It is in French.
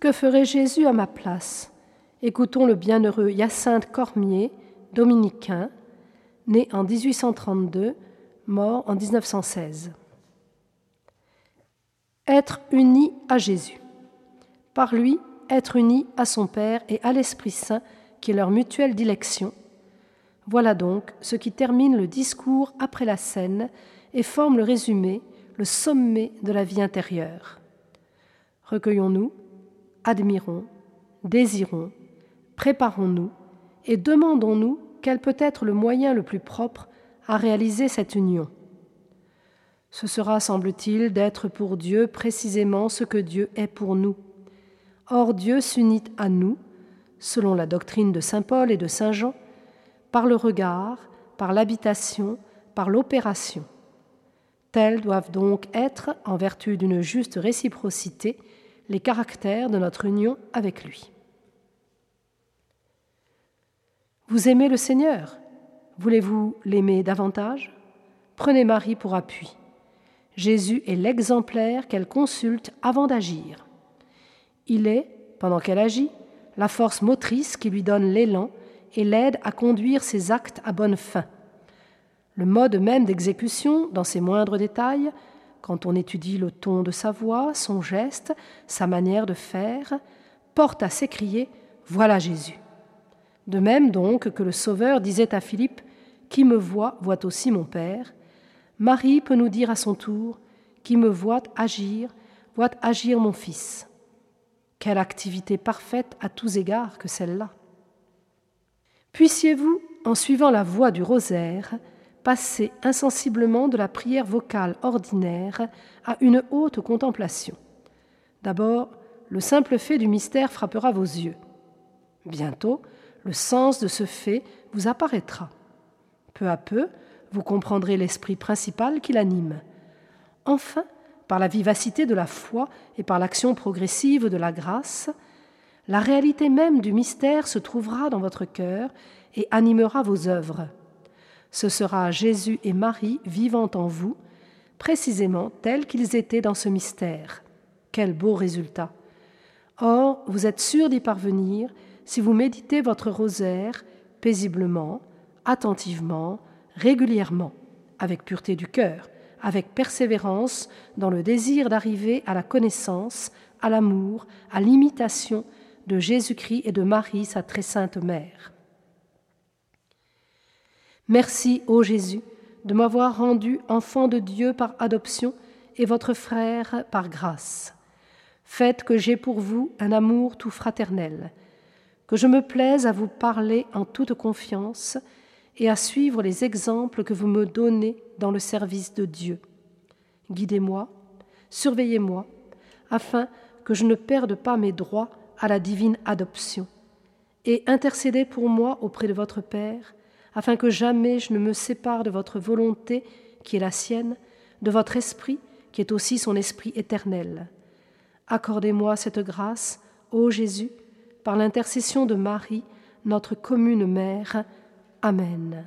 Que ferait Jésus à ma place? Écoutons le bienheureux Hyacinthe Cormier, dominicain, né en 1832, mort en 1916. Être uni à Jésus. Par lui, être uni à son Père et à l'Esprit Saint, qui est leur mutuelle dilection. Voilà donc ce qui termine le discours après la scène et forme le résumé, le sommet de la vie intérieure. Recueillons-nous, admirons, désirons, préparons-nous et demandons-nous quel peut être le moyen le plus propre à réaliser cette union. Ce sera, semble-t-il, d'être pour Dieu précisément ce que Dieu est pour nous. Or Dieu s'unit à nous, selon la doctrine de Saint Paul et de Saint Jean, par le regard, par l'habitation, par l'opération. Tels doivent donc être, en vertu d'une juste réciprocité, les caractères de notre union avec lui. Vous aimez le Seigneur Voulez-vous l'aimer davantage? Prenez Marie pour appui. Jésus est l'exemplaire qu'elle consulte avant d'agir. Il est, pendant qu'elle agit, la force motrice qui lui donne l'élan et l'aide à conduire ses actes à bonne fin. Le mode même d'exécution, dans ses moindres détails, quand on étudie le ton de sa voix, son geste, sa manière de faire, porte à s'écrier Voilà Jésus. De même donc que le Sauveur disait à Philippe Qui me voit voit aussi mon Père, Marie peut nous dire à son tour Qui me voit agir, voit agir mon Fils. Quelle activité parfaite à tous égards que celle-là. Puissiez-vous, en suivant la voie du rosaire, passer insensiblement de la prière vocale ordinaire à une haute contemplation. D'abord, le simple fait du mystère frappera vos yeux. Bientôt, le sens de ce fait vous apparaîtra. Peu à peu, vous comprendrez l'esprit principal qui l'anime. Enfin, par la vivacité de la foi et par l'action progressive de la grâce, la réalité même du mystère se trouvera dans votre cœur et animera vos œuvres. Ce sera Jésus et Marie vivant en vous, précisément tels qu'ils étaient dans ce mystère. Quel beau résultat. Or, vous êtes sûr d'y parvenir si vous méditez votre rosaire paisiblement, attentivement, régulièrement, avec pureté du cœur, avec persévérance dans le désir d'arriver à la connaissance, à l'amour, à l'imitation de Jésus-Christ et de Marie, sa très sainte mère. Merci, ô Jésus, de m'avoir rendu enfant de Dieu par adoption et votre frère par grâce. Faites que j'ai pour vous un amour tout fraternel, que je me plaise à vous parler en toute confiance et à suivre les exemples que vous me donnez dans le service de Dieu. Guidez-moi, surveillez-moi, afin que je ne perde pas mes droits à la divine adoption, et intercédez pour moi auprès de votre Père, afin que jamais je ne me sépare de votre volonté qui est la sienne, de votre esprit qui est aussi son esprit éternel. Accordez-moi cette grâce, ô Jésus, par l'intercession de Marie, notre commune mère. Amen.